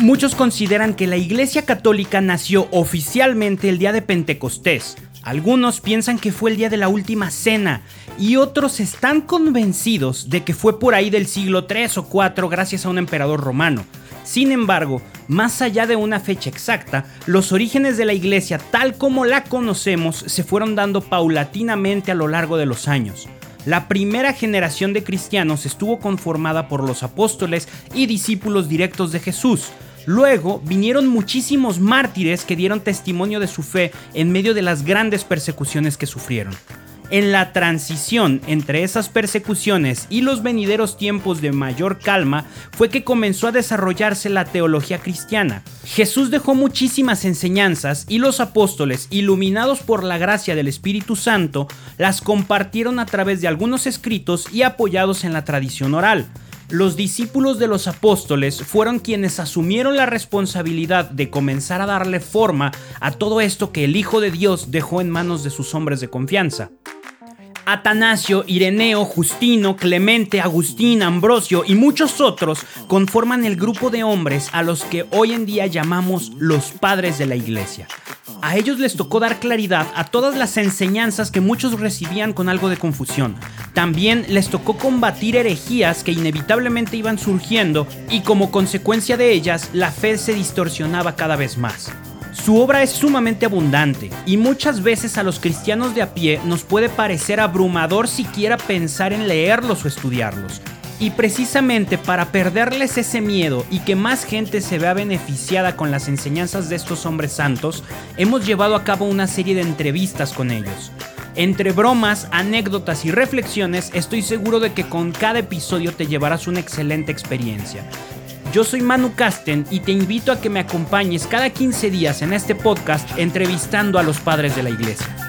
Muchos consideran que la Iglesia Católica nació oficialmente el día de Pentecostés. Algunos piensan que fue el día de la última cena y otros están convencidos de que fue por ahí del siglo 3 o 4 gracias a un emperador romano. Sin embargo, más allá de una fecha exacta, los orígenes de la iglesia tal como la conocemos se fueron dando paulatinamente a lo largo de los años. La primera generación de cristianos estuvo conformada por los apóstoles y discípulos directos de Jesús, Luego vinieron muchísimos mártires que dieron testimonio de su fe en medio de las grandes persecuciones que sufrieron. En la transición entre esas persecuciones y los venideros tiempos de mayor calma fue que comenzó a desarrollarse la teología cristiana. Jesús dejó muchísimas enseñanzas y los apóstoles, iluminados por la gracia del Espíritu Santo, las compartieron a través de algunos escritos y apoyados en la tradición oral los discípulos de los apóstoles fueron quienes asumieron la responsabilidad de comenzar a darle forma a todo esto que el Hijo de Dios dejó en manos de sus hombres de confianza. Atanasio, Ireneo, Justino, Clemente, Agustín, Ambrosio y muchos otros conforman el grupo de hombres a los que hoy en día llamamos los padres de la iglesia. A ellos les tocó dar claridad a todas las enseñanzas que muchos recibían con algo de confusión. También les tocó combatir herejías que inevitablemente iban surgiendo y como consecuencia de ellas la fe se distorsionaba cada vez más. Su obra es sumamente abundante y muchas veces a los cristianos de a pie nos puede parecer abrumador siquiera pensar en leerlos o estudiarlos. Y precisamente para perderles ese miedo y que más gente se vea beneficiada con las enseñanzas de estos hombres santos, hemos llevado a cabo una serie de entrevistas con ellos. Entre bromas, anécdotas y reflexiones, estoy seguro de que con cada episodio te llevarás una excelente experiencia. Yo soy Manu Casten y te invito a que me acompañes cada 15 días en este podcast entrevistando a los padres de la iglesia.